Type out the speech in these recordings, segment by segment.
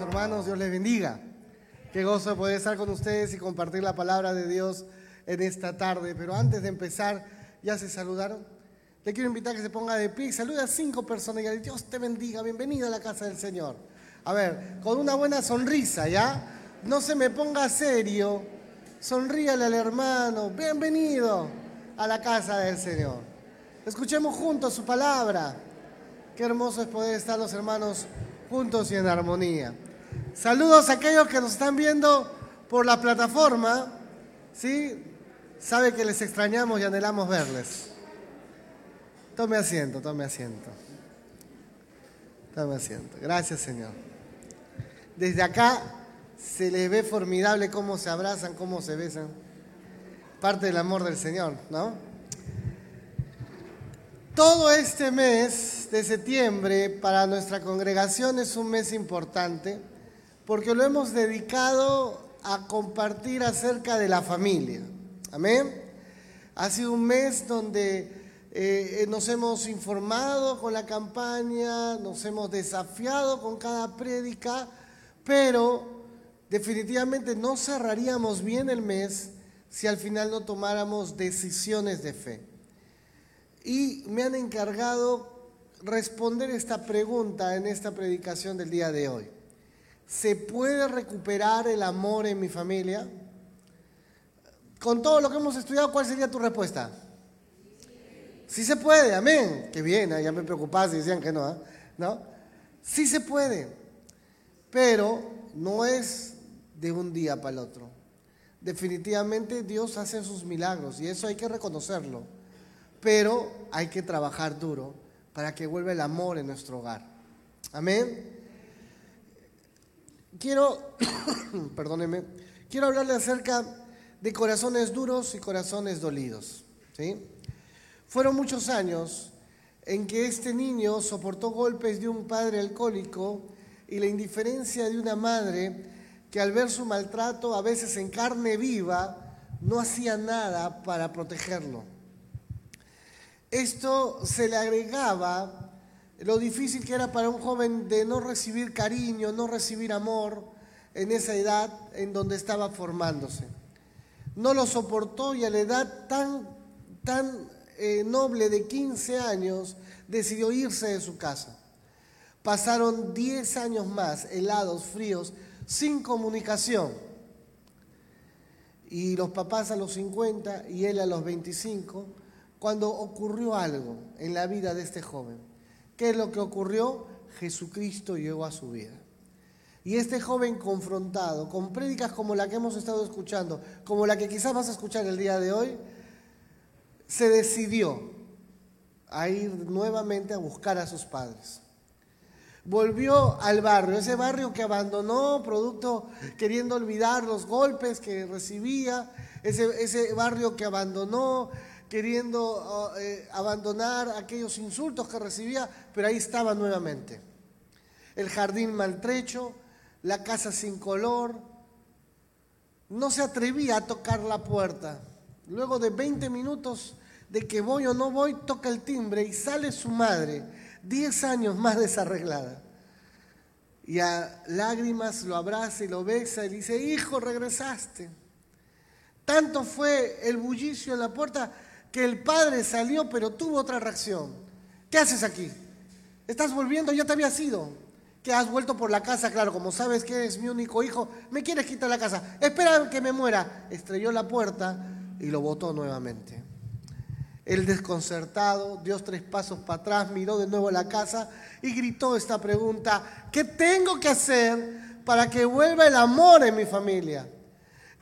Hermanos, Dios les bendiga. Qué gozo de poder estar con ustedes y compartir la palabra de Dios en esta tarde. Pero antes de empezar, ¿ya se saludaron? Le quiero invitar a que se ponga de pie y salude a cinco personas y Dios te bendiga, bienvenido a la casa del Señor. A ver, con una buena sonrisa, ¿ya? No se me ponga serio, sonríale al hermano, bienvenido a la casa del Señor. Escuchemos juntos su palabra. Qué hermoso es poder estar los hermanos juntos y en armonía. Saludos a aquellos que nos están viendo por la plataforma, ¿sí? Sabe que les extrañamos y anhelamos verles. Tome asiento, tome asiento. Tome asiento. Gracias, Señor. Desde acá se les ve formidable cómo se abrazan, cómo se besan. Parte del amor del Señor, ¿no? Todo este mes de septiembre para nuestra congregación es un mes importante porque lo hemos dedicado a compartir acerca de la familia. Amén. Ha sido un mes donde eh, nos hemos informado con la campaña, nos hemos desafiado con cada prédica, pero definitivamente no cerraríamos bien el mes si al final no tomáramos decisiones de fe y me han encargado responder esta pregunta en esta predicación del día de hoy. ¿Se puede recuperar el amor en mi familia? Con todo lo que hemos estudiado, ¿cuál sería tu respuesta? Sí se puede, amén. Qué bien, ¿eh? ya me preocupaba si decían que no, ¿eh? ¿no? Sí se puede, pero no es de un día para el otro. Definitivamente Dios hace sus milagros y eso hay que reconocerlo pero hay que trabajar duro para que vuelva el amor en nuestro hogar. Amén. Quiero, perdóneme, quiero hablarle acerca de corazones duros y corazones dolidos. ¿sí? Fueron muchos años en que este niño soportó golpes de un padre alcohólico y la indiferencia de una madre que al ver su maltrato, a veces en carne viva, no hacía nada para protegerlo. Esto se le agregaba lo difícil que era para un joven de no recibir cariño, no recibir amor en esa edad en donde estaba formándose. No lo soportó y a la edad tan, tan eh, noble de 15 años decidió irse de su casa. Pasaron 10 años más, helados, fríos, sin comunicación. Y los papás a los 50 y él a los 25 cuando ocurrió algo en la vida de este joven. ¿Qué es lo que ocurrió? Jesucristo llegó a su vida. Y este joven confrontado con prédicas como la que hemos estado escuchando, como la que quizás vas a escuchar el día de hoy, se decidió a ir nuevamente a buscar a sus padres. Volvió al barrio, ese barrio que abandonó, producto queriendo olvidar los golpes que recibía, ese, ese barrio que abandonó, queriendo ah, eh, abandonar aquellos insultos que recibía, pero ahí estaba nuevamente. El jardín maltrecho, la casa sin color. No se atrevía a tocar la puerta. Luego de 20 minutos de que voy o no voy, toca el timbre y sale su madre, 10 años más desarreglada. Y a lágrimas lo abraza y lo besa y dice, hijo, regresaste. Tanto fue el bullicio en la puerta que el padre salió pero tuvo otra reacción. ¿Qué haces aquí? ¿Estás volviendo? Ya te había ido. ¿Que has vuelto por la casa? Claro, como sabes que eres mi único hijo, me quieres quitar la casa. Espera que me muera. Estrelló la puerta y lo botó nuevamente. El desconcertado dio tres pasos para atrás, miró de nuevo la casa y gritó esta pregunta, ¿qué tengo que hacer para que vuelva el amor en mi familia?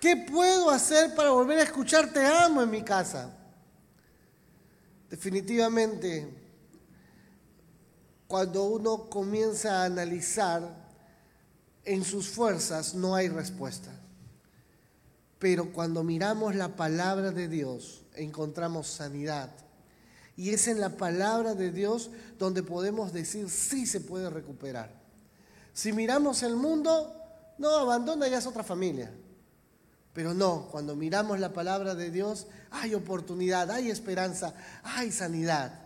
¿Qué puedo hacer para volver a escuchar te amo en mi casa? Definitivamente, cuando uno comienza a analizar en sus fuerzas, no hay respuesta. Pero cuando miramos la palabra de Dios, encontramos sanidad. Y es en la palabra de Dios donde podemos decir sí se puede recuperar. Si miramos el mundo, no abandona, ya es otra familia. Pero no, cuando miramos la palabra de Dios, hay oportunidad, hay esperanza, hay sanidad.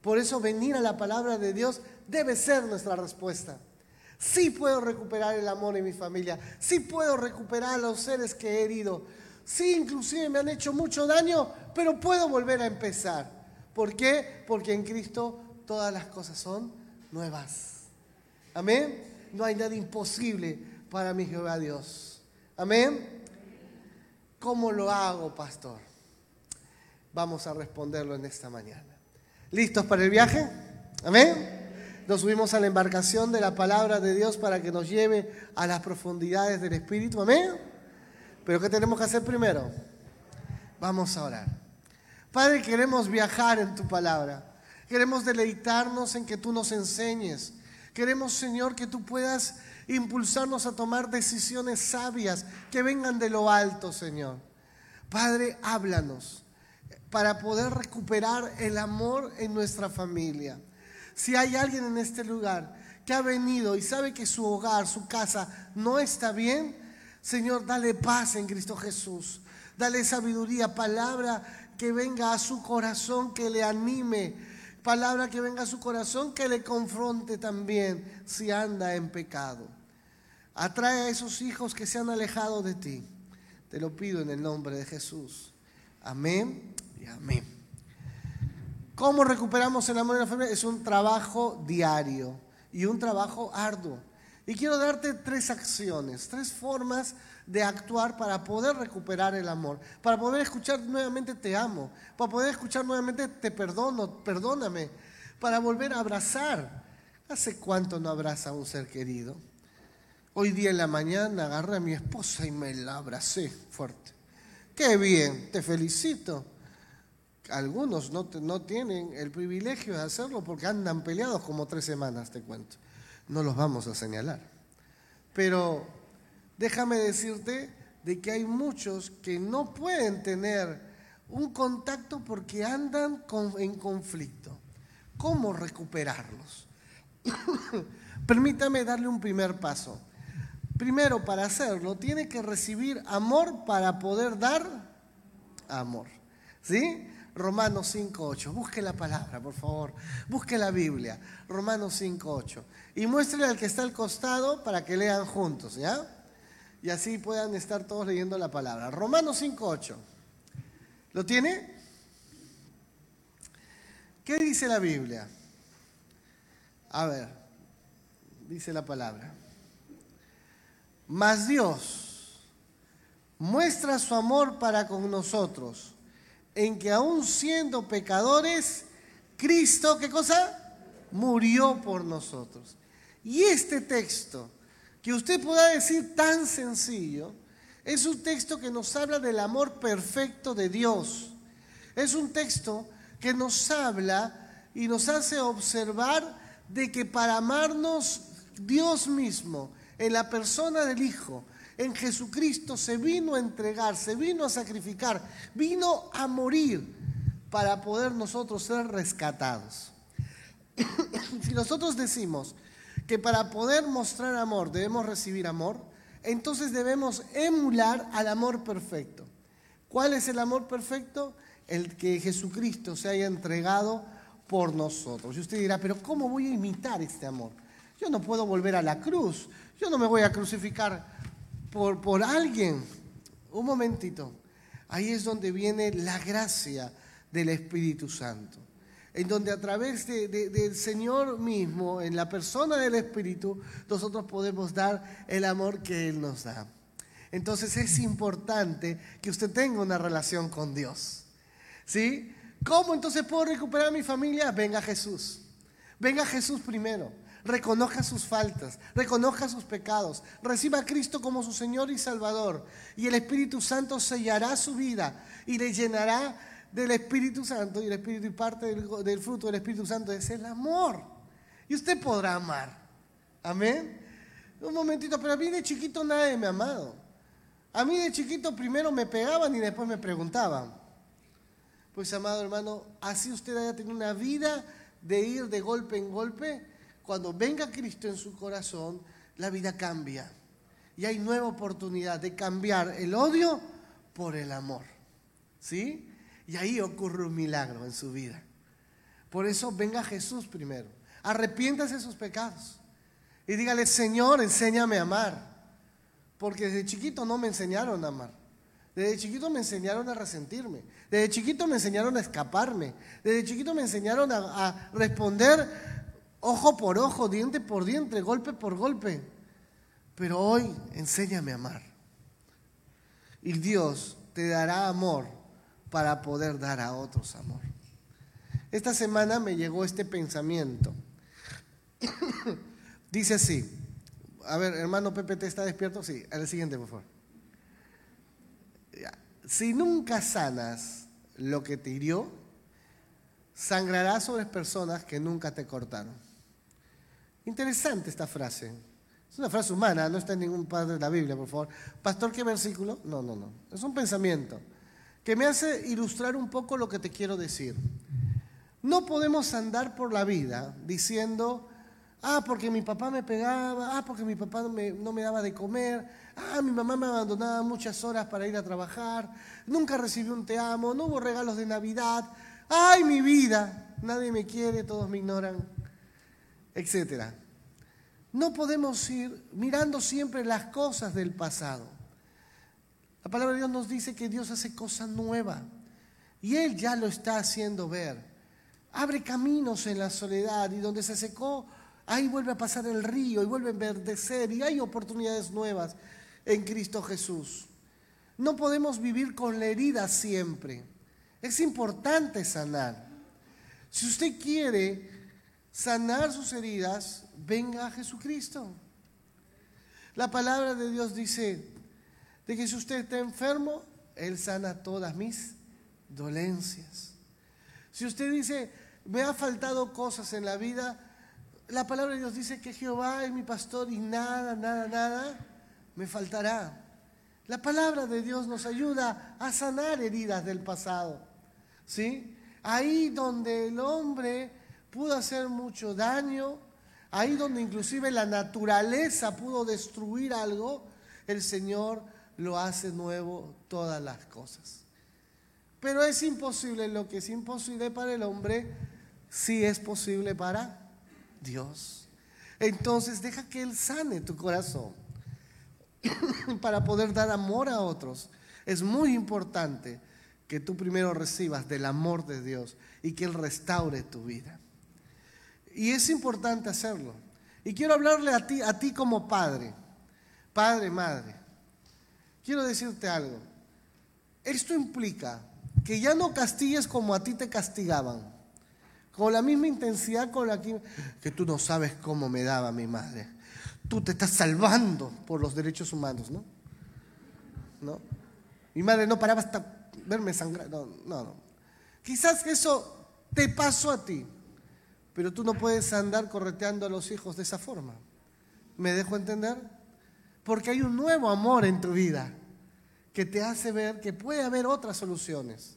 Por eso venir a la palabra de Dios debe ser nuestra respuesta. Sí puedo recuperar el amor en mi familia. Sí puedo recuperar a los seres que he herido. Sí, inclusive me han hecho mucho daño, pero puedo volver a empezar. ¿Por qué? Porque en Cristo todas las cosas son nuevas. Amén. No hay nada imposible para mi Jehová Dios. Amén. ¿Cómo lo hago, pastor? Vamos a responderlo en esta mañana. ¿Listos para el viaje? Amén. Nos subimos a la embarcación de la palabra de Dios para que nos lleve a las profundidades del Espíritu. Amén. Pero ¿qué tenemos que hacer primero? Vamos a orar. Padre, queremos viajar en tu palabra. Queremos deleitarnos en que tú nos enseñes. Queremos, Señor, que tú puedas impulsarnos a tomar decisiones sabias que vengan de lo alto, Señor. Padre, háblanos para poder recuperar el amor en nuestra familia. Si hay alguien en este lugar que ha venido y sabe que su hogar, su casa no está bien, Señor, dale paz en Cristo Jesús. Dale sabiduría, palabra que venga a su corazón, que le anime. Palabra que venga a su corazón, que le confronte también si anda en pecado. Atrae a esos hijos que se han alejado de ti. Te lo pido en el nombre de Jesús. Amén y amén. ¿Cómo recuperamos el amor en la familia? Es un trabajo diario y un trabajo arduo. Y quiero darte tres acciones, tres formas de actuar para poder recuperar el amor, para poder escuchar nuevamente te amo, para poder escuchar nuevamente te perdono, perdóname, para volver a abrazar. ¿Hace cuánto no abraza a un ser querido? Hoy día en la mañana agarré a mi esposa y me la abracé fuerte. Qué bien, te felicito. Algunos no, no tienen el privilegio de hacerlo porque andan peleados como tres semanas, te cuento. No los vamos a señalar. Pero déjame decirte de que hay muchos que no pueden tener un contacto porque andan en conflicto. ¿Cómo recuperarlos? Permítame darle un primer paso. Primero, para hacerlo, tiene que recibir amor para poder dar amor. ¿Sí? Romanos 5.8. Busque la palabra, por favor. Busque la Biblia. Romanos 5.8. Y muéstrele al que está al costado para que lean juntos, ¿ya? Y así puedan estar todos leyendo la palabra. Romanos 5.8. ¿Lo tiene? ¿Qué dice la Biblia? A ver, dice la palabra. Mas Dios muestra su amor para con nosotros, en que aún siendo pecadores, Cristo, ¿qué cosa? Murió por nosotros. Y este texto, que usted pueda decir tan sencillo, es un texto que nos habla del amor perfecto de Dios. Es un texto que nos habla y nos hace observar de que para amarnos Dios mismo en la persona del Hijo, en Jesucristo, se vino a entregar, se vino a sacrificar, vino a morir para poder nosotros ser rescatados. si nosotros decimos que para poder mostrar amor debemos recibir amor, entonces debemos emular al amor perfecto. ¿Cuál es el amor perfecto? El que Jesucristo se haya entregado por nosotros. Y usted dirá, pero ¿cómo voy a imitar este amor? Yo no puedo volver a la cruz. Yo no me voy a crucificar por, por alguien. Un momentito. Ahí es donde viene la gracia del Espíritu Santo. En donde a través del Señor mismo, en la persona del Espíritu, nosotros podemos dar el amor que Él nos da. Entonces es importante que usted tenga una relación con Dios. ¿Sí? ¿Cómo entonces puedo recuperar a mi familia? Venga Jesús. Venga Jesús primero reconozca sus faltas, reconozca sus pecados, reciba a Cristo como su Señor y Salvador. Y el Espíritu Santo sellará su vida y le llenará del Espíritu Santo. Y el Espíritu y parte del, fruto del Espíritu Santo es el amor. Y usted podrá amar. Amén. Un momentito, pero a mí de chiquito nadie me ha amado. A mí de chiquito primero me pegaban y después me preguntaban. Pues amado hermano, así usted haya tenido una vida de ir de golpe en golpe, cuando venga Cristo en su corazón, la vida cambia. Y hay nueva oportunidad de cambiar el odio por el amor. ¿Sí? Y ahí ocurre un milagro en su vida. Por eso venga Jesús primero. Arrepiéntase de sus pecados. Y dígale, Señor, enséñame a amar. Porque desde chiquito no me enseñaron a amar. Desde chiquito me enseñaron a resentirme. Desde chiquito me enseñaron a escaparme. Desde chiquito me enseñaron a, a responder ojo por ojo, diente por diente, golpe por golpe. Pero hoy enséñame a amar. Y Dios te dará amor para poder dar a otros amor. Esta semana me llegó este pensamiento. Dice así. A ver, hermano Pepe, ¿te está despierto? Sí, al siguiente, por favor. Si nunca sanas lo que te hirió, sangrarás sobre personas que nunca te cortaron. Interesante esta frase. Es una frase humana, no está en ningún padre de la Biblia, por favor. Pastor, ¿qué versículo? No, no, no. Es un pensamiento que me hace ilustrar un poco lo que te quiero decir. No podemos andar por la vida diciendo, ah, porque mi papá me pegaba, ah, porque mi papá no me, no me daba de comer, ah, mi mamá me abandonaba muchas horas para ir a trabajar, nunca recibí un te amo, no hubo regalos de Navidad, ay, mi vida, nadie me quiere, todos me ignoran, etcétera. No podemos ir mirando siempre las cosas del pasado. La palabra de Dios nos dice que Dios hace cosas nuevas y Él ya lo está haciendo ver. Abre caminos en la soledad y donde se secó, ahí vuelve a pasar el río y vuelve a enverdecer y hay oportunidades nuevas en Cristo Jesús. No podemos vivir con la herida siempre. Es importante sanar. Si usted quiere sanar sus heridas, venga a Jesucristo. La palabra de Dios dice de que si usted está enfermo, Él sana todas mis dolencias. Si usted dice, me ha faltado cosas en la vida, la palabra de Dios dice que Jehová es mi pastor y nada, nada, nada me faltará. La palabra de Dios nos ayuda a sanar heridas del pasado. ¿Sí? Ahí donde el hombre pudo hacer mucho daño, ahí donde inclusive la naturaleza pudo destruir algo, el Señor lo hace nuevo todas las cosas. Pero es imposible, lo que es imposible para el hombre, sí es posible para Dios. Entonces deja que Él sane tu corazón para poder dar amor a otros. Es muy importante que tú primero recibas del amor de Dios y que Él restaure tu vida. Y es importante hacerlo. Y quiero hablarle a ti, a ti como padre, padre, madre. Quiero decirte algo. Esto implica que ya no castigues como a ti te castigaban, con la misma intensidad con la que, que tú no sabes cómo me daba mi madre. Tú te estás salvando por los derechos humanos, ¿no? ¿No? Mi madre no paraba hasta verme sangrar. No, no, no. Quizás eso te pasó a ti. Pero tú no puedes andar correteando a los hijos de esa forma. ¿Me dejo entender? Porque hay un nuevo amor en tu vida que te hace ver que puede haber otras soluciones.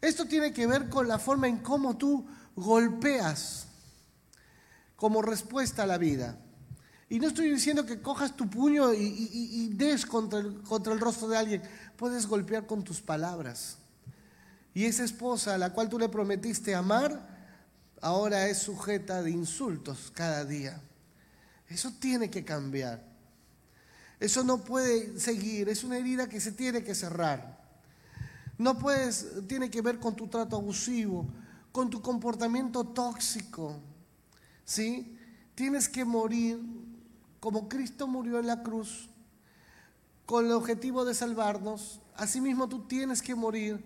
Esto tiene que ver con la forma en cómo tú golpeas como respuesta a la vida. Y no estoy diciendo que cojas tu puño y, des contra el, contra el rostro de alguien. Puedes golpear con tus palabras. Y esa esposa a la cual tú le prometiste amar, ahora es sujeta de insultos cada día. Eso tiene que cambiar. Eso no puede seguir, es una herida que se tiene que cerrar. No puedes, tiene que ver con tu trato abusivo, con tu comportamiento tóxico. ¿Sí? Tienes que morir como Cristo murió en la cruz con el objetivo de salvarnos. Asimismo tú tienes que morir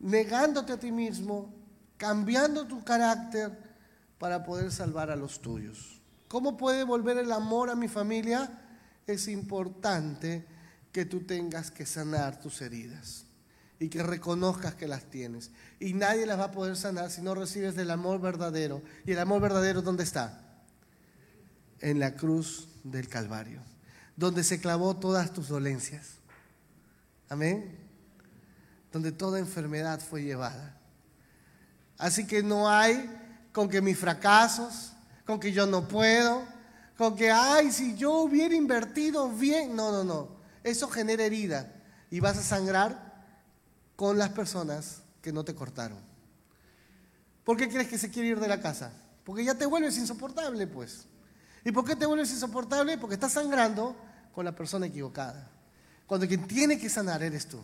negándote a ti mismo, cambiando tu carácter para poder salvar a los tuyos. ¿Cómo puede volver el amor a mi familia? Es importante que tú tengas que sanar tus heridas y que reconozcas que las tienes. Y nadie las va a poder sanar si no recibes del amor verdadero. ¿Y el amor verdadero dónde está? En la cruz del Calvario, donde se clavó todas tus dolencias. Amén. Donde toda enfermedad fue llevada. Así que no hay con que mis fracasos, con que yo no puedo, con que, ay, si yo hubiera invertido bien. No, no, no. Eso genera herida y vas a sangrar con las personas que no te cortaron. ¿Por qué crees que se quiere ir de la casa? Porque ya te vuelves insoportable, pues. ¿Y por qué te vuelves insoportable? Porque estás sangrando con la persona equivocada. Cuando quien tiene que sanar eres tú.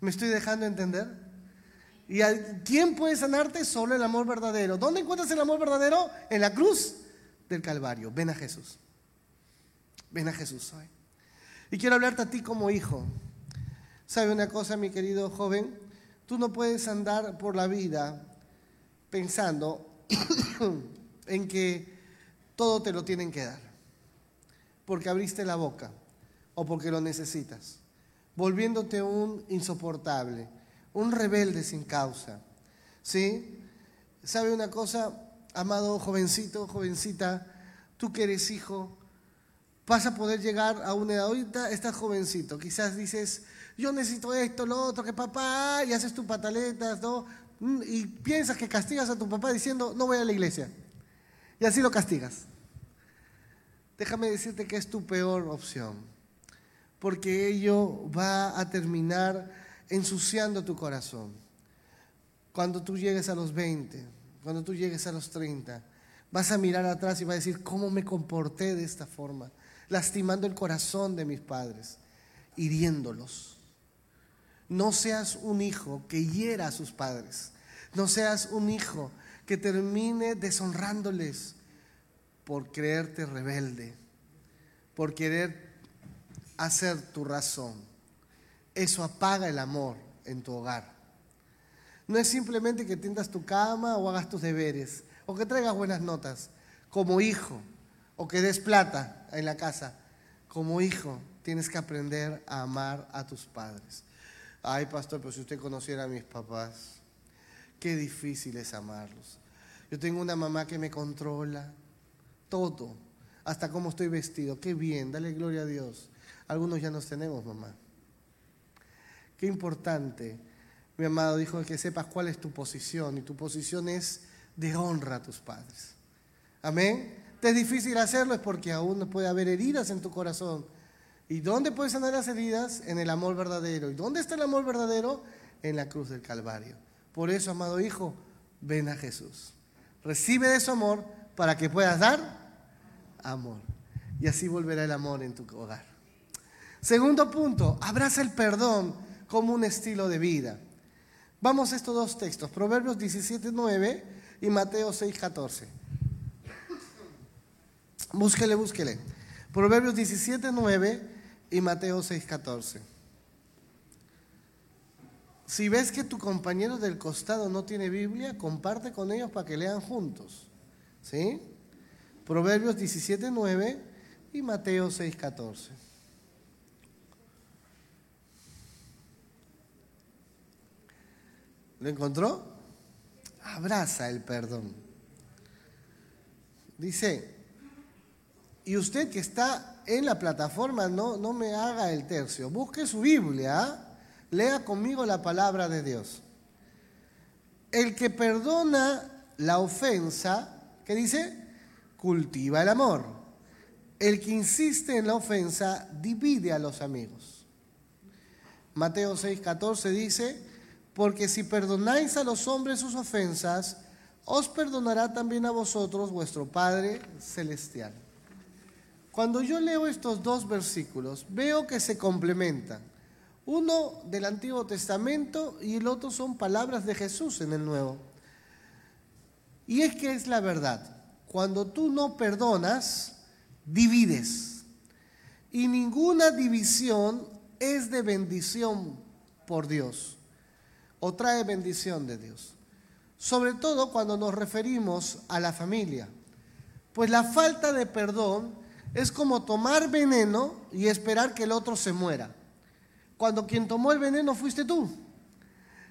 ¿Me estoy dejando entender? ¿Y quién puede sanarte? Solo el amor verdadero. ¿Dónde encuentras el amor verdadero? En la cruz del Calvario. Ven a Jesús. Ven a Jesús hoy. Y quiero hablarte a ti como hijo. ¿Sabe una cosa, mi querido joven? Tú no puedes andar por la vida pensando en que todo te lo tienen que dar. Porque abriste la boca o porque lo necesitas. Volviéndote un insoportable, un rebelde sin causa. ¿Sí? ¿Sabe una cosa, amado jovencito, jovencita? Tú que eres hijo, vas a poder llegar a una edad. Ahorita estás jovencito, quizás dices, yo necesito esto, lo otro, que papá, y haces tus pataletas, ¿no? Mm, y piensas que castigas a tu papá diciendo, no voy a la iglesia. Y así lo castigas. Déjame decirte que es tu peor opción, porque ello va a terminar ensuciando tu corazón. Cuando tú llegues a los 20, cuando tú llegues a los 30, vas a mirar atrás y vas a decir, ¿cómo me comporté de esta forma? Lastimando el corazón de mis padres, hiriéndolos. No seas un hijo que hiera a sus padres. No seas un hijo que termine deshonrándoles por creerte rebelde, por querer hacer tu razón. Eso apaga el amor en tu hogar. No es simplemente que tiendas tu cama o hagas tus deberes o que traigas buenas notas como hijo o que des plata en la casa. Como hijo tienes que aprender a amar a tus padres. Ay, pastor, pero si usted conociera a mis papás, qué difícil es amarlos. Yo tengo una mamá que me controla todo, hasta cómo estoy vestido. Qué bien, dale gloria a Dios. Algunos ya nos tenemos, mamá. Importante, mi amado, dijo que sepas cuál es tu posición y tu posición es de honra a tus padres. Amén. Te es difícil hacerlo es porque aún puede haber heridas en tu corazón ¿Y dónde puedes sanar las heridas? En el amor verdadero. ¿Y dónde está el amor verdadero? En la cruz del Calvario. Por eso, amado hijo, ven a Jesús. Recibe de su amor para que puedas dar amor. Y así volverá el amor en tu hogar. Segundo punto, abraza el perdón como un estilo de vida. Vamos a estos dos textos, Proverbios 17.9 y Mateo 6.14. Búsquele, búsquele. Proverbios 17.9 y Mateo 6:14. Si ves que tu compañero del costado no tiene Biblia, comparte con ellos para que lean juntos. ¿Sí? Proverbios 17:9 y Mateo 6:14. ¿Lo encontró? Abraza el perdón. Dice, y usted que está en la plataforma, no, no me haga el tercio. Busque su Biblia, lea conmigo la palabra de Dios. El que perdona la ofensa, ¿qué dice? Cultiva el amor. El que insiste en la ofensa divide a los amigos. Mateo 6:14 dice, porque si perdonáis a los hombres sus ofensas, os perdonará también a vosotros vuestro Padre Celestial. Cuando yo leo estos dos versículos, veo que se complementan. Uno del Antiguo Testamento y el otro son palabras de Jesús en el Nuevo. Y es que es la verdad. Cuando tú no perdonas, divides. Y ninguna división es de bendición por Dios o trae bendición de Dios. Sobre todo cuando nos referimos a la familia. Pues la falta de perdón es como tomar veneno y esperar que el otro se muera. Cuando quien tomó el veneno fuiste tú.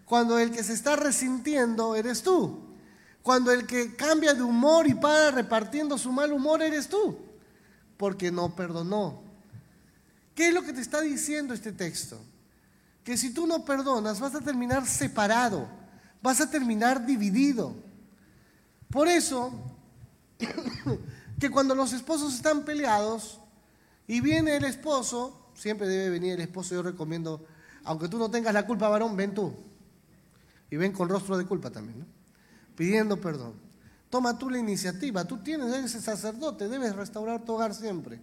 Cuando el que se está resintiendo eres tú. Cuando el que cambia de humor y para repartiendo su mal humor eres tú. Porque no perdonó. ¿Qué es lo que te está diciendo este texto? Que si tú no perdonas vas a terminar separado. Vas a terminar dividido. Por eso que cuando los esposos están peleados y viene el esposo, siempre debe venir el esposo, yo recomiendo, aunque tú no tengas la culpa, varón, ven tú. Y ven con rostro de culpa también, pidiendo perdón. Toma tú la iniciativa. Tú tienes, ese sacerdote, debes restaurar tu hogar siempre.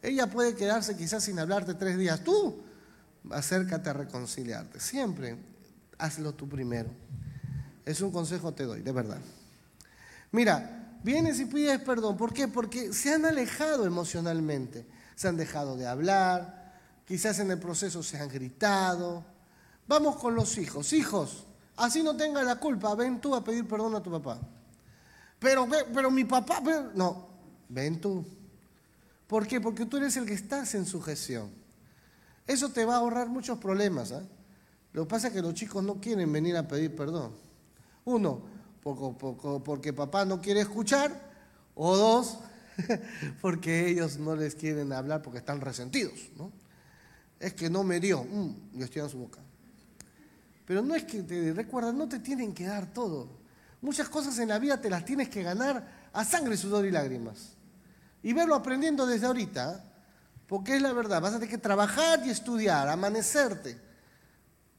Ella puede quedarse quizás sin hablarte tres días. Tú acércate a reconciliarte. Siempre hazlo tú primero. Es un consejo te doy, de verdad. Mira, vienes y pides perdón. ¿Por qué? Porque se han alejado emocionalmente. Se han dejado de hablar. Quizás en el proceso se han gritado. Vamos con los hijos. Hijos, así no tengas la culpa. Ven tú a pedir perdón a tu papá. Pero, pero mi papá, no, ven tú. ¿Por qué? Porque tú eres el que estás en sujeción. Eso te va a ahorrar muchos problemas. ¿eh? Lo que pasa es que los chicos no quieren venir a pedir perdón. Uno, porque papá no quiere escuchar. O dos, porque ellos no les quieren hablar porque están resentidos. ¿no? Es que no me dio. Mm, y estoy en su boca. Pero no es que te recuerda, no te tienen que dar todo. Muchas cosas en la vida te las tienes que ganar a sangre, sudor y lágrimas. Y verlo aprendiendo desde ahorita, porque es la verdad, vas a tener que trabajar y estudiar, amanecerte,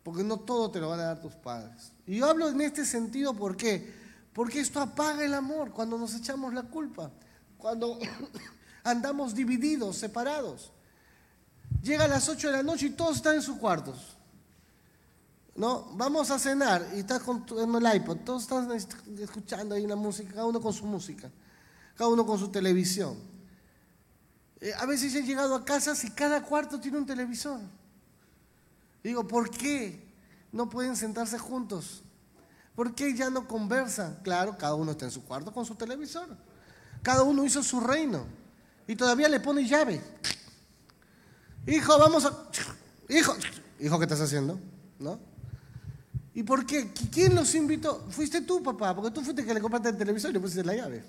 porque no todo te lo van a dar tus padres. Y yo hablo en este sentido, ¿por qué? Porque esto apaga el amor cuando nos echamos la culpa, cuando andamos divididos, separados. Llega a las 8 de la noche y todos están en sus cuartos. ¿no? Vamos a cenar y estás con en el iPod, todos están escuchando ahí una música, cada uno con su música, cada uno con su televisión. Eh, a veces he llegado a casas y cada cuarto tiene un televisor. Digo, ¿por qué no pueden sentarse juntos? ¿Por qué ya no conversan? Claro, cada uno está en su cuarto con su televisor. Cada uno hizo su reino. Y todavía le pone llave. Hijo, vamos a... Hijo, hijo, ¿qué estás haciendo? ¿No? ¿Y por qué? ¿Quién los invitó? Fuiste tú, papá, porque tú fuiste que le compraste el televisor y le pusiste la llave.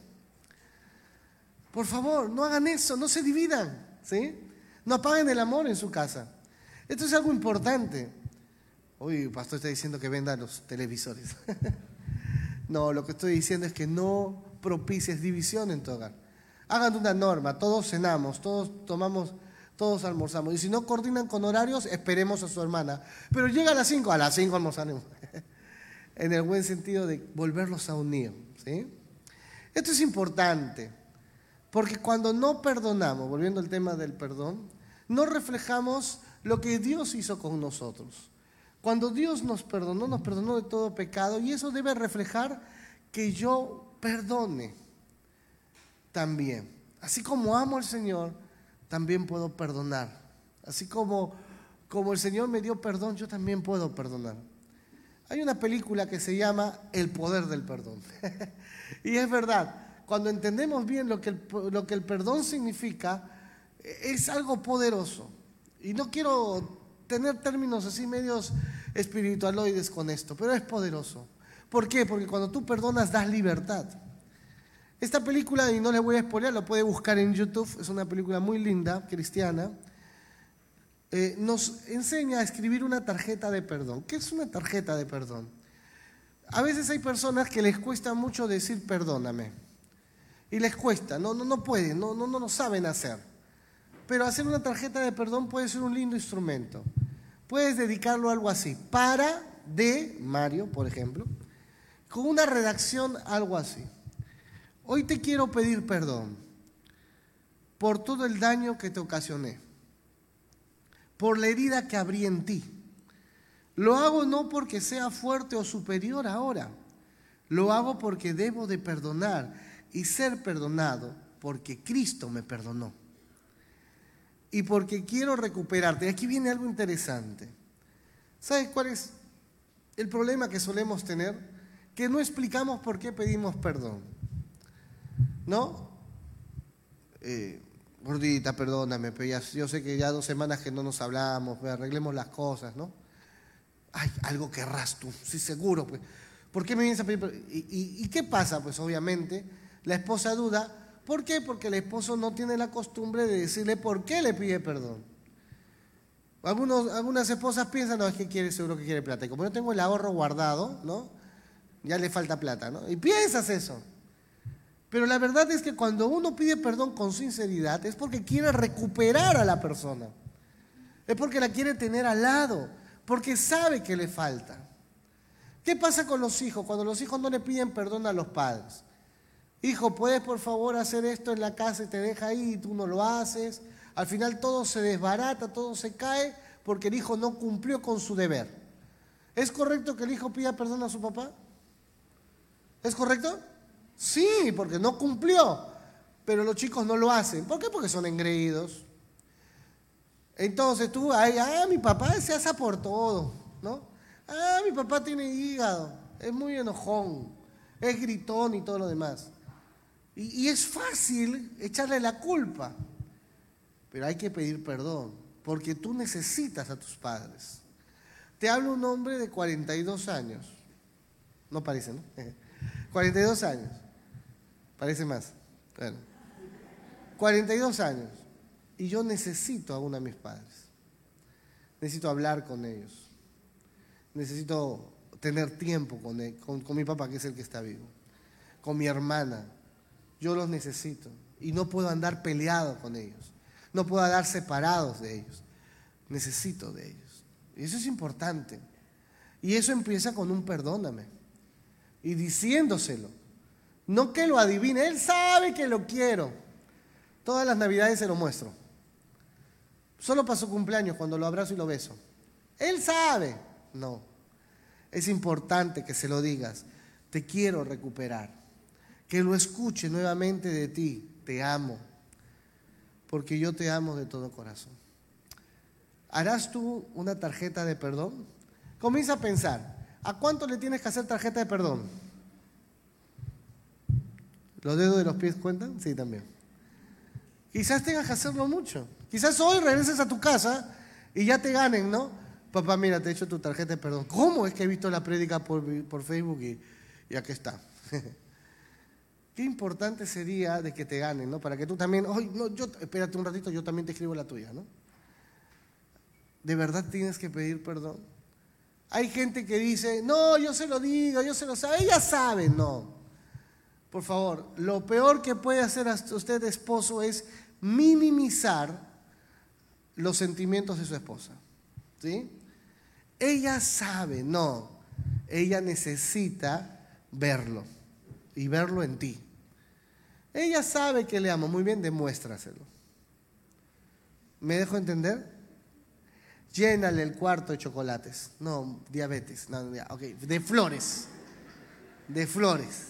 Por favor, no hagan eso, no se dividan, ¿sí? No apaguen el amor en su casa. Esto es algo importante. Uy, el pastor está diciendo que venda los televisores. no, lo que estoy diciendo es que no propicies división en tu hogar. Hagan una norma, todos cenamos, todos tomamos todos almorzamos. Y si no coordinan con horarios, esperemos a su hermana. Pero llega a las 5, a las 5 almorzaremos. en el buen sentido de volverlos a unir. ¿sí? Esto es importante, porque cuando no perdonamos, volviendo al tema del perdón, no reflejamos lo que Dios hizo con nosotros. Cuando Dios nos perdonó, nos perdonó de todo pecado y eso debe reflejar que yo perdone también. Así como amo al Señor, también puedo perdonar. Así como, como el Señor me dio perdón, yo también puedo perdonar. Hay una película que se llama El poder del perdón. y es verdad, cuando entendemos bien lo que, el, lo que el perdón significa, es algo poderoso. Y no quiero tener términos así medios espiritualoides con esto, pero es poderoso. ¿Por qué? Porque cuando tú perdonas das libertad. Esta película, y no le voy a spoiler, lo puede buscar en YouTube, es una película muy linda, cristiana, eh, nos enseña a escribir una tarjeta de perdón. ¿Qué es una tarjeta de perdón? A veces hay personas que les cuesta mucho decir perdóname. Y les cuesta, no, no, no pueden, no, no, no lo saben hacer. Pero hacer una tarjeta de perdón puede ser un lindo instrumento. Puedes dedicarlo a algo así. Para de Mario, por ejemplo, con una redacción algo así. Hoy te quiero pedir perdón por todo el daño que te ocasioné, por la herida que abrí en ti. Lo hago no porque sea fuerte o superior ahora, lo hago porque debo de perdonar y ser perdonado porque Cristo me perdonó. Y porque quiero recuperarte. Aquí viene algo interesante. ¿Sabes cuál es el problema que solemos tener? Que no explicamos por qué pedimos perdón. ¿no? Eh, gordita, perdóname, pero yo sé que ya dos semanas que no nos hablamos, pues, arreglemos las cosas, ¿no? Ay, algo querrás tú, sí, seguro, pues. ¿Por qué me vienes a pedir ¿Y, y, qué pasa? Pues obviamente la esposa duda. ¿Por qué? Porque el esposo no tiene la costumbre de decirle por qué le pide perdón. Algunos, algunas esposas piensan, no, es que quiere, seguro que quiere plata. Y como yo tengo el ahorro guardado, ¿no? Ya le falta plata, ¿no? Y piensas eso. Pero la verdad es que cuando uno pide perdón con sinceridad es porque quiere recuperar a la persona. Es porque la quiere tener al lado, porque sabe que le falta. ¿Qué pasa con los hijos cuando los hijos no le piden perdón a los padres? Hijo, ¿puedes por favor hacer esto en la casa y te deja ahí y tú no lo haces? Al final todo se desbarata, todo se cae porque el hijo no cumplió con su deber. ¿Es correcto que el hijo pida perdón a su papá? ¿Es correcto? Sí, porque no cumplió, pero los chicos no lo hacen. ¿Por qué? Porque son engreídos. Entonces tú, ay, ah, mi papá se hace por todo, ¿no? Ah, mi papá tiene hígado, es muy enojón, es gritón y todo lo demás. Y, es fácil echarle la culpa, pero hay que pedir perdón, porque tú necesitas a tus padres. Te habla un hombre de 42 años, no parece, ¿no? 42 años, parece más. Bueno, 42 años. Y yo necesito aún a mis padres. Necesito hablar con ellos. Necesito tener tiempo con, con, mi papá, que es el que está vivo. Con mi hermana. Yo los necesito. Y no puedo andar peleado con ellos. No puedo andar separados de ellos. Necesito de ellos. Y eso es importante. Y eso empieza con un perdóname. Y diciéndoselo. No que lo adivine. Él sabe que lo quiero. Todas las navidades se lo muestro. Solo pasó cumpleaños cuando lo abrazo y lo beso. Él sabe. No. Es importante que se lo digas. Te quiero recuperar. Que lo escuche nuevamente de ti. Te amo. Porque yo te amo de todo corazón. ¿Harás tú una tarjeta de perdón? Comienza a pensar. ¿A cuánto le tienes que hacer tarjeta de perdón? ¿Los dedos de los pies cuentan? Sí, también. Quizás tengas que hacerlo mucho. Quizás hoy regreses a tu casa y ya te ganen, ¿no? Papá, mira, te he hecho tu tarjeta de perdón. ¿Cómo es que he visto la prédica por, Facebook y, y aquí está? Qué importante sería de que te ganen, ¿no? Para que tú también, no, yo, espérate un ratito, yo también te escribo la tuya, ¿no? ¿De verdad tienes que pedir perdón? Hay gente que dice, no, yo se lo digo, yo se lo sabe, ella sabe, no. Por favor, lo peor que puede hacer usted esposo es minimizar los sentimientos de su esposa. ¿Sí? Ella sabe, no, ella necesita verlo y verlo en ti. Ella sabe que le amo, muy bien, demuéstraselo. ¿Me dejo entender? Llénale el cuarto de chocolates. No, diabetes. No, ok, de flores. De flores.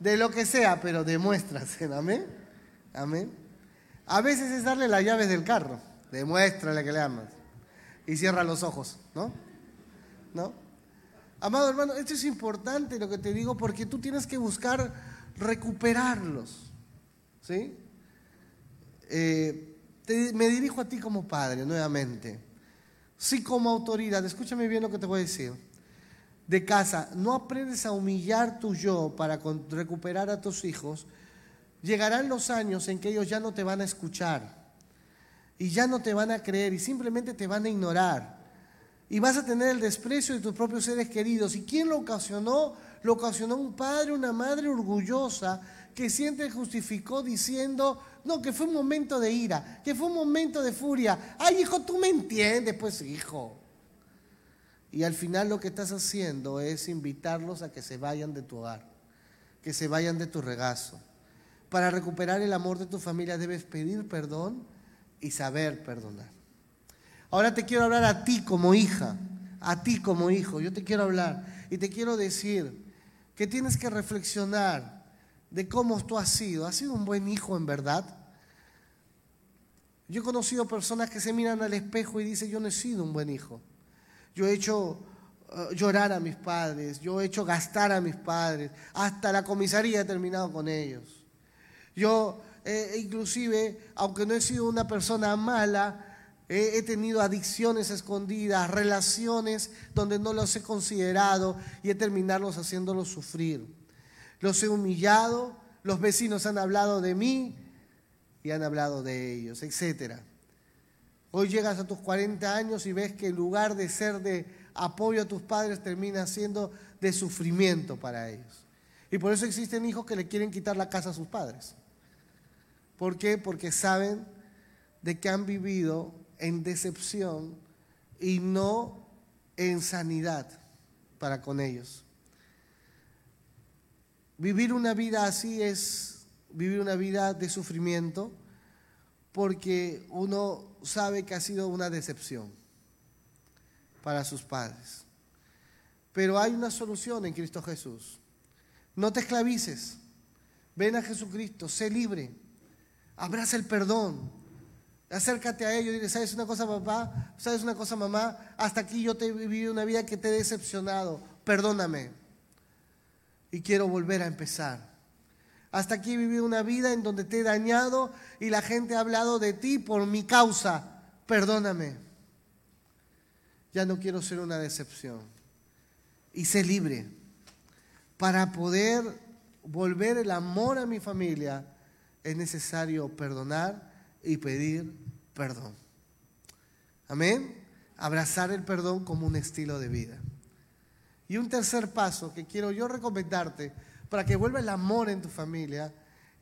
De lo que sea, pero demuéstraselo. Amén. Amén. A veces es darle las llaves del carro. Demuéstrale que le amas. Y cierra los ojos, ¿no? ¿No? Amado hermano, esto es importante lo que te digo porque tú tienes que buscar recuperarlos. ¿Sí? Eh, me dirijo a ti como padre nuevamente. Sí como autoridad, escúchame bien lo que te voy a decir. De casa, no aprendes a humillar tu yo para recuperar a tus hijos, llegarán los años en que ellos ya no te van a escuchar y ya no te van a creer y simplemente te van a ignorar. Y vas a tener el desprecio de tus propios seres queridos. ¿Y quién lo ocasionó? Lo ocasionó un padre, una madre orgullosa que siempre justificó diciendo, no, que fue un momento de ira, que fue un momento de furia. Ay, hijo, tú me entiendes, pues hijo. Y al final lo que estás haciendo es invitarlos a que se vayan de tu hogar, que se vayan de tu regazo. Para recuperar el amor de tu familia debes pedir perdón y saber perdonar. Ahora te quiero hablar a ti como hija, a ti como hijo. Yo te quiero hablar y te quiero decir que tienes que reflexionar de cómo tú has sido. ¿Has sido un buen hijo en verdad? Yo he conocido personas que se miran al espejo y dicen, yo no he sido un buen hijo. Yo he hecho uh, llorar a mis padres, yo he hecho gastar a mis padres, hasta la comisaría he terminado con ellos. Yo, eh, inclusive, aunque no he sido una persona mala, he tenido adicciones escondidas, relaciones donde no los he considerado y he terminado haciéndolos sufrir. Los he humillado, los vecinos han hablado de mí y han hablado de ellos, etc. Hoy llegas a tus 40 años y ves que en lugar de ser de apoyo a tus padres termina siendo de sufrimiento para ellos. Y por eso existen hijos que le quieren quitar la casa a sus padres. ¿Por qué? Porque saben de que han vivido en decepción y no en sanidad para con ellos. Vivir una vida así es vivir una vida de sufrimiento porque uno sabe que ha sido una decepción para sus padres. Pero hay una solución en Cristo Jesús. No te esclavices. Ven a Jesucristo, sé libre. Abraza el perdón. Acércate a ellos y dile, ¿sabes una cosa, papá? ¿Sabes una cosa, mamá? Hasta aquí yo te he vivido una vida que te he decepcionado. Perdóname. Y quiero volver a empezar. Hasta aquí he vivido una vida en donde te he dañado y la gente ha hablado de ti por mi causa. Perdóname. Ya no quiero ser una decepción. Y sé libre para poder volver el amor a mi familia es necesario perdonar y pedir perdón. Amén. Abrazar el perdón como un estilo de vida. Y un tercer paso que quiero yo recomendarte para que vuelva el amor en tu familia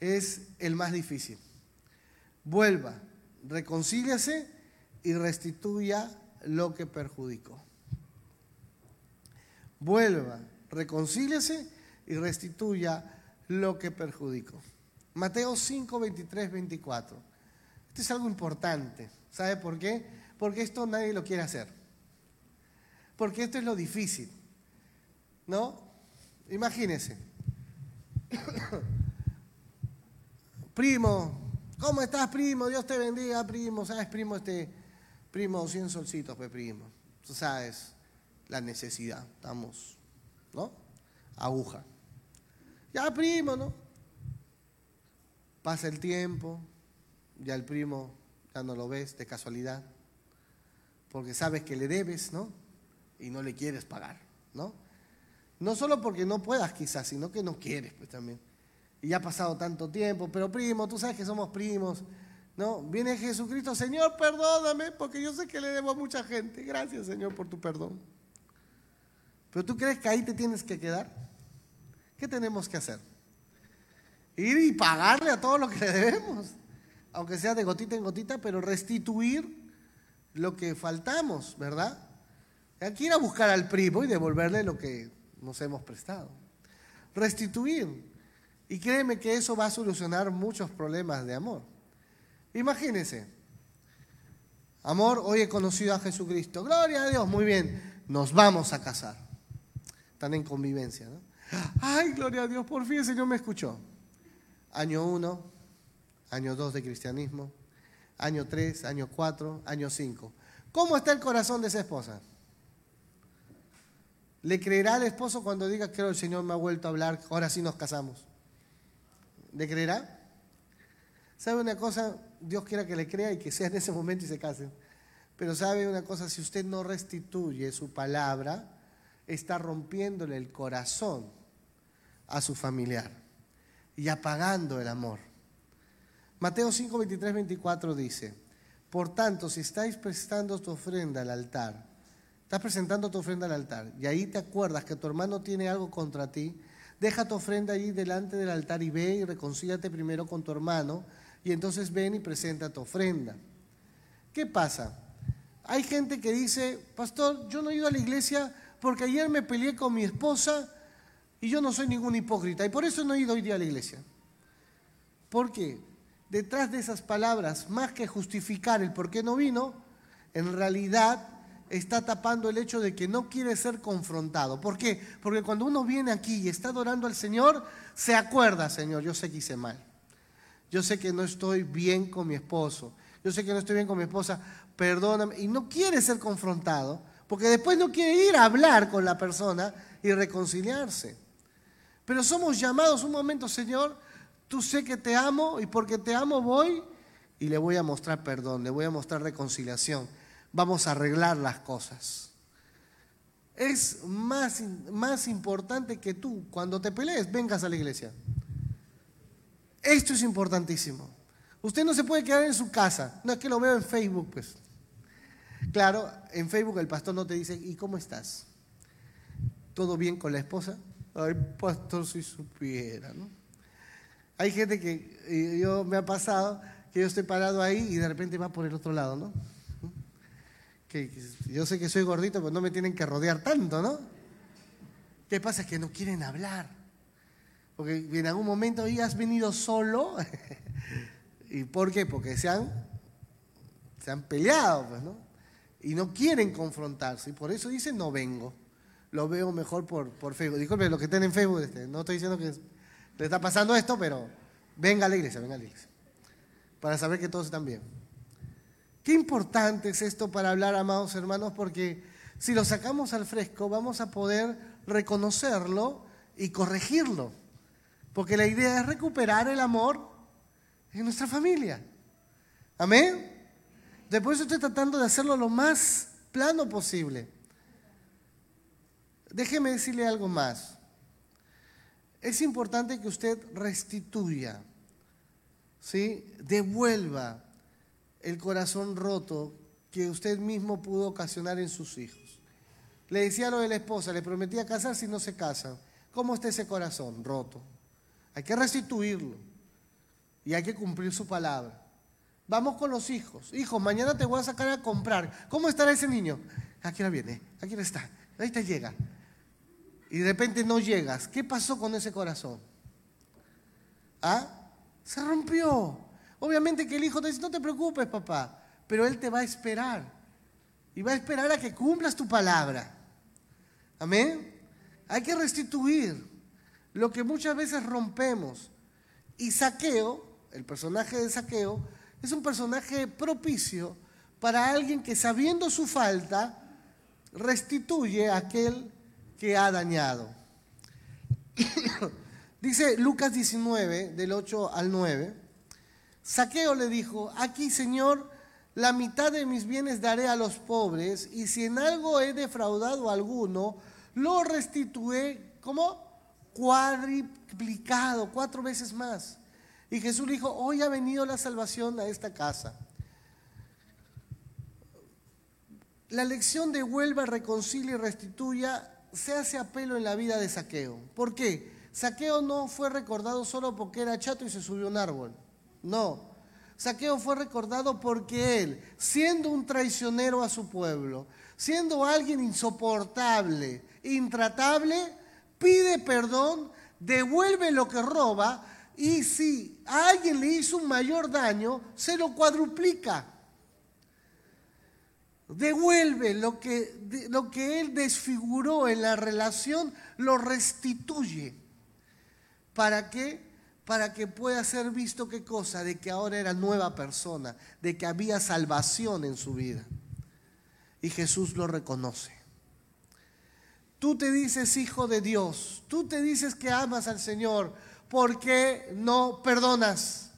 es el más difícil. Vuelva, reconcíliase y restituya lo que perjudicó. Vuelva, reconcíliase y restituya lo que perjudicó. Mateo 5, 23, 24. Esto es algo importante. ¿Sabe por qué? Porque esto nadie lo quiere hacer. Porque esto es lo difícil. ¿No? Imagínese. primo, ¿cómo estás, primo? Dios te bendiga, primo. ¿Sabes, primo? Este, primo, 100 solcitos, pues, primo. Tú sabes la necesidad. Estamos, ¿no? Aguja. Ya, primo, ¿no? Pasa el tiempo, ya el primo ya no lo ves de casualidad, porque sabes que le debes, ¿no? Y no le quieres pagar, ¿no? No solo porque no puedas quizás, sino que no quieres, pues también. Y ya ha pasado tanto tiempo, pero primo, tú sabes que somos primos, ¿no? Viene Jesucristo, Señor, perdóname, porque yo sé que le debo a mucha gente. Gracias, Señor, por tu perdón. Pero tú crees que ahí te tienes que quedar? ¿Qué tenemos que hacer? Ir y pagarle a todo lo que le debemos, aunque sea de gotita en gotita, pero restituir lo que faltamos, ¿verdad? Hay que ir a buscar al primo y devolverle lo que nos hemos prestado. Restituir. Y créeme que eso va a solucionar muchos problemas de amor. Imagínense. Amor, hoy he conocido a Jesucristo. Gloria a Dios, muy bien. Nos vamos a casar. Están en convivencia, ¿no? Ay, gloria a Dios, por fin el Señor me escuchó. Año 1, año 2 de cristianismo, año 3, año 4, año 5. ¿Cómo está el corazón de esa esposa? ¿Le creerá al esposo cuando diga, creo el Señor me ha vuelto a hablar, ahora sí nos casamos? ¿Le creerá? ¿Sabe una cosa? Dios quiera que le crea y que sea en ese momento y se casen. Pero sabe una cosa, si usted no restituye su palabra, está rompiéndole el corazón a su familiar y apagando el amor. Mateo 5, 23, 24 dice, por tanto, si estáis prestando tu ofrenda al altar, Estás presentando tu ofrenda al altar y ahí te acuerdas que tu hermano tiene algo contra ti. Deja tu ofrenda allí delante del altar y ve y reconcíliate primero con tu hermano y entonces ven y presenta tu ofrenda. ¿Qué pasa? Hay gente que dice, pastor, yo no he ido a la iglesia porque ayer me peleé con mi esposa y yo no soy ningún hipócrita y por eso no he ido hoy día a la iglesia. ¿Por qué? Detrás de esas palabras, más que justificar el por qué no vino, en realidad está tapando el hecho de que no quiere ser confrontado. ¿Por qué? Porque cuando uno viene aquí y está adorando al Señor, se acuerda, Señor, yo sé que hice mal. Yo sé que no estoy bien con mi esposo. Yo sé que no estoy bien con mi esposa. Perdóname. Y no quiere ser confrontado, porque después no quiere ir a hablar con la persona y reconciliarse. Pero somos llamados un momento, Señor, tú sé que te amo y porque te amo voy y le voy a mostrar perdón, le voy a mostrar reconciliación vamos a arreglar las cosas. Es más, más importante que tú, cuando te pelees, vengas a la iglesia. Esto es importantísimo. Usted no se puede quedar en su casa. No es que lo veo en Facebook, pues. Claro, en Facebook el pastor no te dice, ¿y cómo estás? ¿Todo bien con la esposa? Ay, pastor, si supiera, ¿no? Hay gente que yo me ha pasado que yo estoy parado ahí y de repente va por el otro lado, ¿no? que yo sé que soy gordito, pero no me tienen que rodear tanto, ¿no? ¿Qué pasa? Es que no quieren hablar. Porque en algún momento ya has venido solo. ¿Y por qué? Porque se han, se han peleado, pues, ¿no? Y no quieren confrontarse. Y por eso dicen, no vengo. Lo veo mejor por, por Facebook. Disculpe, los que estén en Facebook, este, no estoy diciendo que le está pasando esto, pero venga a la iglesia, venga a la iglesia. Para saber que todos están bien. Qué importante es esto para hablar, amados hermanos, porque si lo sacamos al fresco, vamos a poder reconocerlo y corregirlo. Porque la idea es recuperar el amor en nuestra familia. Amén. Después estoy tratando de hacerlo lo más plano posible. Déjeme decirle algo más. Es importante que usted restituya, ¿sí? devuelva el corazón roto que usted mismo pudo ocasionar en sus hijos. Le decía lo de la esposa, le prometía casar si no se casan. ¿Cómo está ese corazón roto? Hay que restituirlo y hay que cumplir su palabra. Vamos con los hijos. Hijos, mañana te voy a sacar a comprar. ¿Cómo estará ese niño? Aquí viene, aquí no está. Ahí te llega. Y de repente no llegas. ¿Qué pasó con ese corazón? ¿Ah? Se rompió. Obviamente que el hijo te dice, no te preocupes, papá, pero él te va a esperar. Y va a esperar a que cumplas tu palabra. Amén. Hay que restituir lo que muchas veces rompemos. Y Saqueo, el personaje de Saqueo, es un personaje propicio para alguien que sabiendo su falta, restituye aquel que ha dañado. Dice Lucas 19, del 8 al 9, Saqueo le dijo, aquí Señor, la mitad de mis bienes daré a los pobres, y si en algo he defraudado a alguno, lo restituiré, como cuadriplicado, cuatro veces más. Y Jesús dijo, hoy ha venido la salvación a esta casa. La lección de vuelva, reconcilia y restituya se hace apelo en la vida de Saqueo. ¿Por qué? Saqueo no fue recordado solo porque era chato y se subió a un árbol. No. Saqueo fue recordado porque él, siendo un traicionero a su pueblo, siendo alguien insoportable, intratable, pide perdón, devuelve lo que roba y si a alguien le hizo un mayor daño, se lo cuadruplica. Devuelve lo que, lo que él desfiguró en la relación, lo restituye. ¿Para qué? Para que pueda ser visto qué cosa, de que ahora era nueva persona, de que había salvación en su vida. Y Jesús lo reconoce. Tú te dices hijo de Dios, tú te dices que amas al Señor, ¿por qué no perdonas?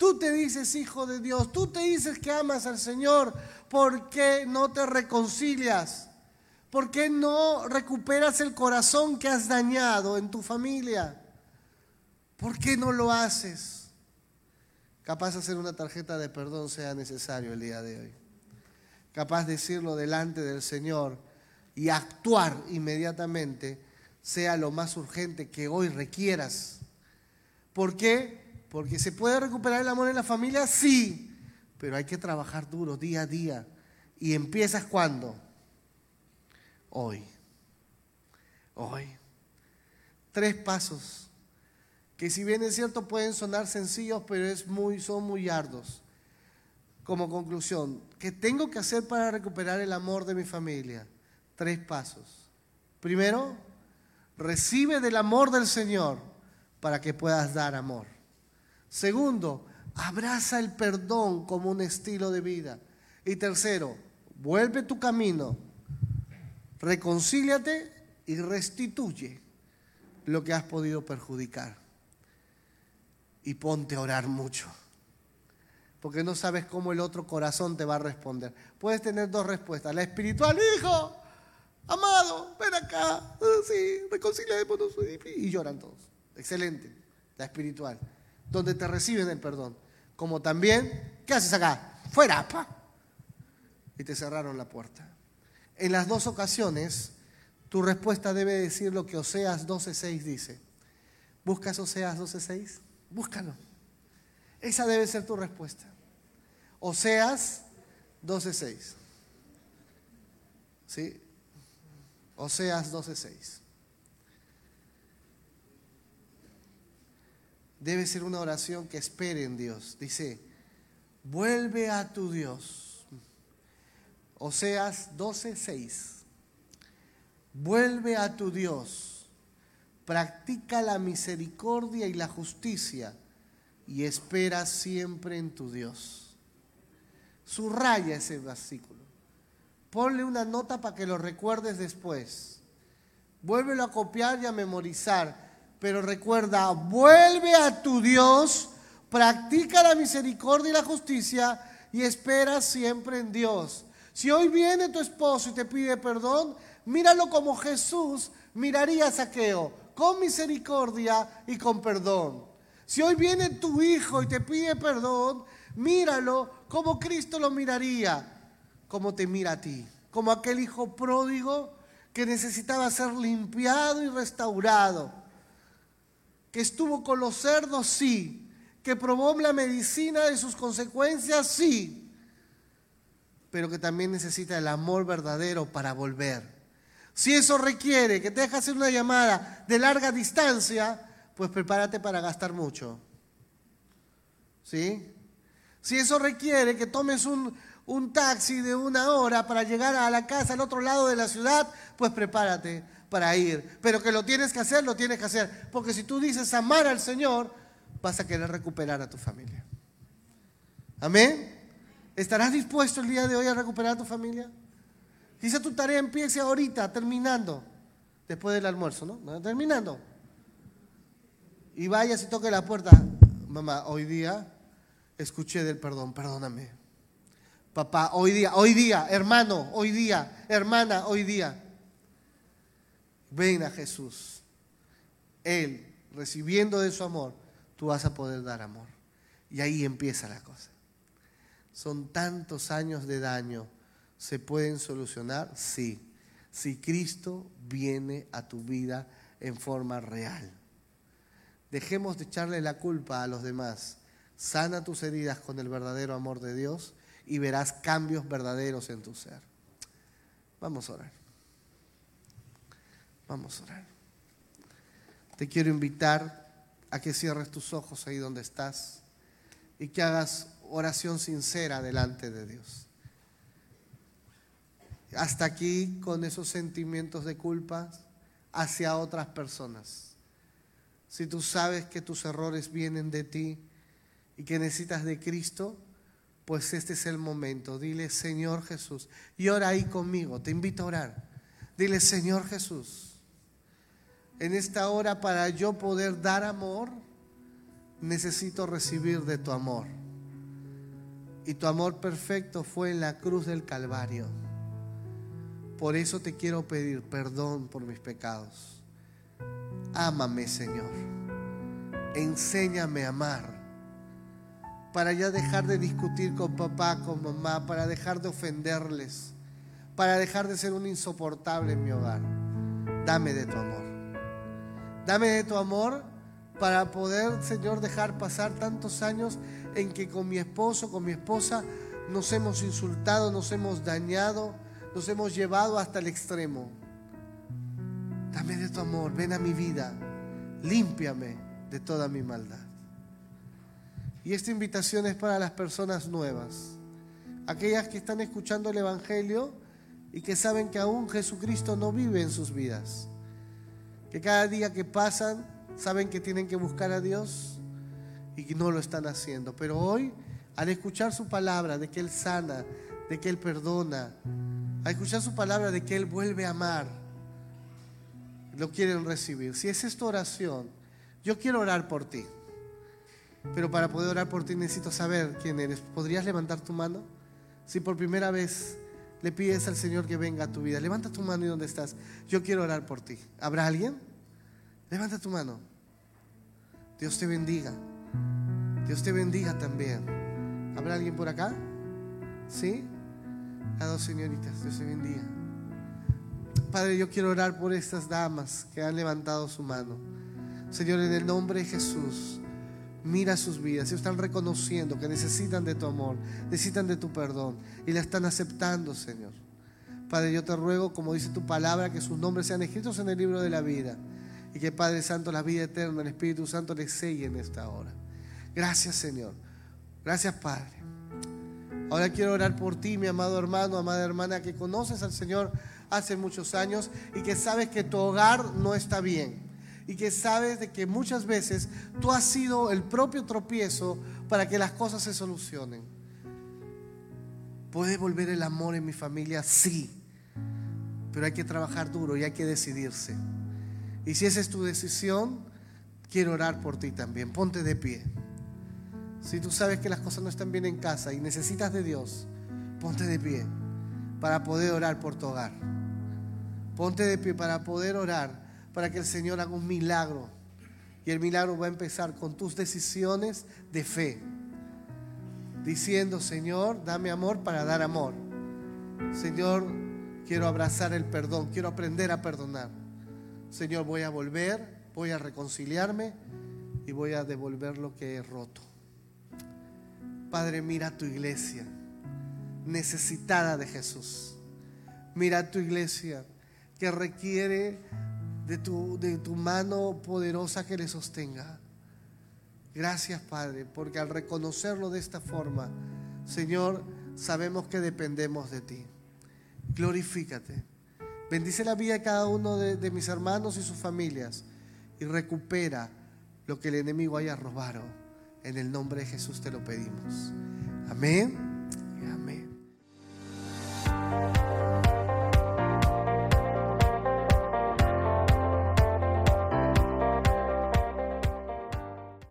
Tú te dices hijo de Dios, tú te dices que amas al Señor, ¿por qué no te reconcilias? ¿Por qué no recuperas el corazón que has dañado en tu familia? ¿Por qué no lo haces? Capaz de hacer una tarjeta de perdón sea necesario el día de hoy. Capaz de decirlo delante del Señor y actuar inmediatamente sea lo más urgente que hoy requieras. ¿Por qué? Porque se puede recuperar el amor en la familia, sí, pero hay que trabajar duro día a día. ¿Y empiezas cuando? Hoy. Hoy. Tres pasos que si bien es cierto pueden sonar sencillos, pero es muy, son muy ardos. Como conclusión, ¿qué tengo que hacer para recuperar el amor de mi familia? tres pasos. Primero, recibe del amor del Señor para que puedas dar amor. Segundo, abraza el perdón como un estilo de vida. Y tercero, vuelve tu camino, reconcíliate y restituye lo que has podido perjudicar. Y ponte a orar mucho, porque no sabes cómo el otro corazón te va a responder. Puedes tener dos respuestas, la espiritual, hijo, amado, ven acá, ah, sí, reconciliémonos. Y lloran todos. Excelente, la espiritual, donde te reciben el perdón. Como también, ¿qué haces acá? Fuera, pa. Y te cerraron la puerta. En las dos ocasiones, tu respuesta debe decir lo que Oseas 12.6 dice. ¿Buscas Oseas 12.6? Búscalo. Esa debe ser tu respuesta. Oseas 12.6. ¿Sí? Oseas 12:6. Debe ser una oración que espere en Dios. Dice, vuelve a tu Dios. Oseas 12, 6. Vuelve a tu Dios. Practica la misericordia y la justicia y espera siempre en tu Dios. Subraya ese versículo. Ponle una nota para que lo recuerdes después. Vuélvelo a copiar y a memorizar pero recuerda, vuelve a tu Dios, practica la misericordia y la justicia y espera siempre en Dios. Si hoy viene tu esposo y te pide perdón, míralo como Jesús miraría a Saqueo, con misericordia y con perdón. Si hoy viene tu hijo y te pide perdón, míralo como Cristo lo miraría, como te mira a ti, como aquel hijo pródigo que necesitaba ser limpiado y restaurado que estuvo con los cerdos, sí, que probó la medicina de sus consecuencias, sí, pero que también necesita el amor verdadero para volver. Si eso requiere que te dejes hacer una llamada de larga distancia, pues prepárate para gastar mucho. ¿Sí? Si eso requiere que tomes un, un taxi de una hora para llegar a la casa al otro lado de la ciudad, pues prepárate para ir. Pero que lo tienes que hacer, lo tienes que hacer. Porque si tú dices amar al Señor, vas a querer recuperar a tu familia. Amén. ¿Estarás dispuesto el día de hoy a recuperar a tu familia? Quizá tu tarea empiece ahorita, terminando, después del almuerzo, ¿no? Terminando. Y vayas y toque la puerta. Mamá, hoy día escuché del perdón, perdóname. Papá, hoy día, hoy día, hermano, hoy día, hermana, hoy día ven a Jesús. Él, recibiendo de su amor, tú vas a poder dar amor. Y ahí empieza la cosa. Son tantos años de daño. ¿Se pueden solucionar? Sí. Si Cristo viene a tu vida en forma real. Dejemos de echarle la culpa a los demás. Sana tus heridas con el verdadero amor de Dios y verás cambios verdaderos en tu ser. Vamos a orar. Vamos a orar. Te quiero invitar a que cierres tus ojos ahí donde estás y que hagas oración sincera delante de Dios. Hasta aquí con esos sentimientos de culpa hacia otras personas. Si tú sabes que tus errores vienen de ti y que necesitas de Cristo, pues este es el momento. Dile, Señor Jesús, y ora ahí conmigo, te invito a orar. Dile, Señor Jesús, en esta hora para yo poder dar amor, necesito recibir de tu amor. Y tu amor perfecto fue en la cruz del Calvario. Por eso te quiero pedir perdón por mis pecados. Ámame, Señor. Enséñame a amar. Para ya dejar de discutir con papá, con mamá, para dejar de ofenderles, para dejar de ser un insoportable en mi hogar. Dame de tu amor. Dame de tu amor para poder, Señor, dejar pasar tantos años en que con mi esposo, con mi esposa, nos hemos insultado, nos hemos dañado, nos hemos llevado hasta el extremo. Dame de tu amor, ven a mi vida, límpiame de toda mi maldad. Y esta invitación es para las personas nuevas, aquellas que están escuchando el Evangelio y que saben que aún Jesucristo no vive en sus vidas que cada día que pasan saben que tienen que buscar a Dios y no lo están haciendo. Pero hoy, al escuchar su palabra de que Él sana, de que Él perdona, al escuchar su palabra de que Él vuelve a amar, lo quieren recibir. Si es esta oración, yo quiero orar por ti. Pero para poder orar por ti necesito saber quién eres. ¿Podrías levantar tu mano? Si por primera vez le pides al Señor que venga a tu vida. Levanta tu mano y donde estás. Yo quiero orar por ti. ¿Habrá alguien? Levanta tu mano. Dios te bendiga. Dios te bendiga también. ¿Habrá alguien por acá? ¿Sí? A dos señoritas. Dios te bendiga. Padre, yo quiero orar por estas damas que han levantado su mano. Señor, en el nombre de Jesús. Mira sus vidas, ellos están reconociendo que necesitan de tu amor, necesitan de tu perdón y la están aceptando, Señor. Padre, yo te ruego, como dice tu palabra, que sus nombres sean escritos en el libro de la vida y que Padre Santo, la vida eterna, el Espíritu Santo les selle en esta hora. Gracias Señor. Gracias Padre. Ahora quiero orar por ti, mi amado hermano, amada hermana, que conoces al Señor hace muchos años y que sabes que tu hogar no está bien. Y que sabes de que muchas veces tú has sido el propio tropiezo para que las cosas se solucionen. ¿Puede volver el amor en mi familia? Sí. Pero hay que trabajar duro y hay que decidirse. Y si esa es tu decisión, quiero orar por ti también. Ponte de pie. Si tú sabes que las cosas no están bien en casa y necesitas de Dios, ponte de pie para poder orar por tu hogar. Ponte de pie para poder orar, para que el Señor haga un milagro. Y el milagro va a empezar con tus decisiones de fe. Diciendo, Señor, dame amor para dar amor. Señor, quiero abrazar el perdón, quiero aprender a perdonar. Señor, voy a volver, voy a reconciliarme y voy a devolver lo que he roto. Padre, mira tu iglesia necesitada de Jesús. Mira tu iglesia que requiere de tu, de tu mano poderosa que le sostenga. Gracias, Padre, porque al reconocerlo de esta forma, Señor, sabemos que dependemos de ti. Glorifícate. Bendice la vida de cada uno de, de mis hermanos y sus familias y recupera lo que el enemigo haya robado. En el nombre de Jesús te lo pedimos. Amén.